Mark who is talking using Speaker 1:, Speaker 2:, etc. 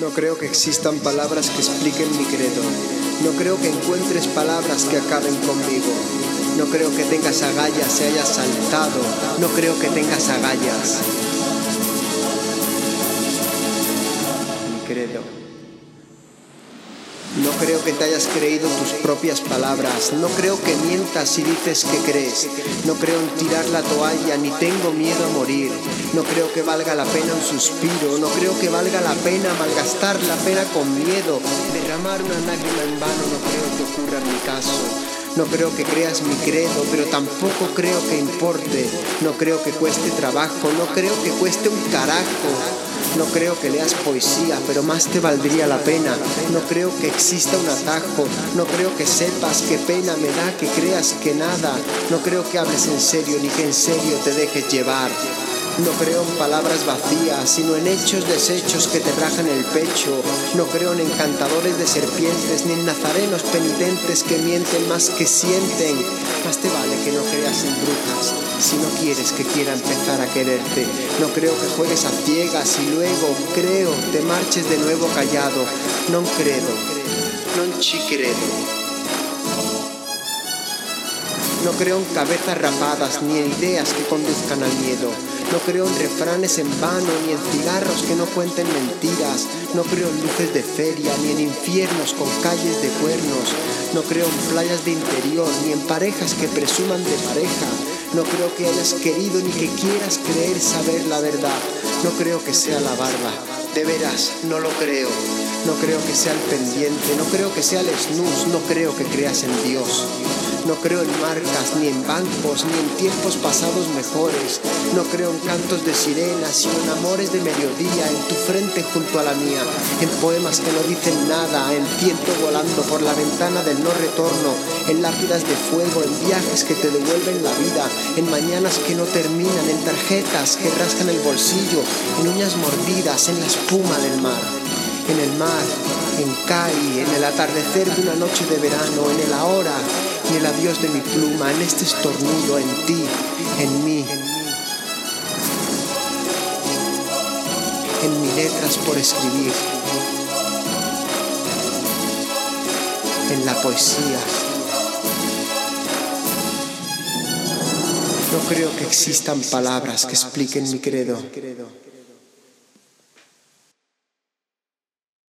Speaker 1: No creo que existan palabras que expliquen mi credo. No creo que encuentres palabras que acaben conmigo. No creo que tengas agallas y hayas saltado. No creo que tengas agallas. Mi credo. No creo que te hayas creído tus propias palabras. No creo que mientas si dices que crees. No creo en tirar la toalla ni tengo miedo a morir. No creo que valga la pena un suspiro. No creo que valga la pena malgastar la pena con miedo. Derramar una lágrima en vano no creo que ocurra en mi caso. No creo que creas mi credo, pero tampoco creo que importe. No creo que cueste trabajo, no creo que cueste un carajo. No creo que leas poesía, pero más te valdría la pena. No creo que exista un atajo. No creo que sepas qué pena me da que creas que nada. No creo que hables en serio ni que en serio te dejes llevar. No creo en palabras vacías, sino en hechos deshechos que te rajan el pecho. No creo en encantadores de serpientes, ni en nazarenos penitentes que mienten más que sienten. Más te vale que no creas en brujas, si no quieres que quiera empezar a quererte. No creo que juegues a ciegas y luego, creo, te marches de nuevo callado. No credo, no ci credo. No creo en cabezas rapadas ni en ideas que conduzcan al miedo. No creo en refranes en vano ni en cigarros que no cuenten mentiras. No creo en luces de feria ni en infiernos con calles de cuernos. No creo en playas de interior ni en parejas que presuman de pareja. No creo que hayas querido ni que quieras creer saber la verdad. No creo que sea la barba. De veras, no lo creo. No creo que sea el pendiente, no creo que sea el snus, no creo que creas en Dios. No creo en marcas, ni en bancos, ni en tiempos pasados mejores. No creo en cantos de sirenas, sino en amores de mediodía, en tu frente junto a la mía, en poemas que no dicen nada, en ciento volando por la ventana del no retorno, en lápidas de fuego, en viajes que te devuelven la vida, en mañanas que no terminan, en tarjetas que rascan el bolsillo, en uñas mordidas, en la espuma del mar, en el mar, en Cali, en el atardecer de una noche de verano, en el ahora, en el adiós de mi pluma, en este estornudo, en ti, en mí, en mis letras por escribir, en la poesía. No creo que existan palabras que expliquen mi credo.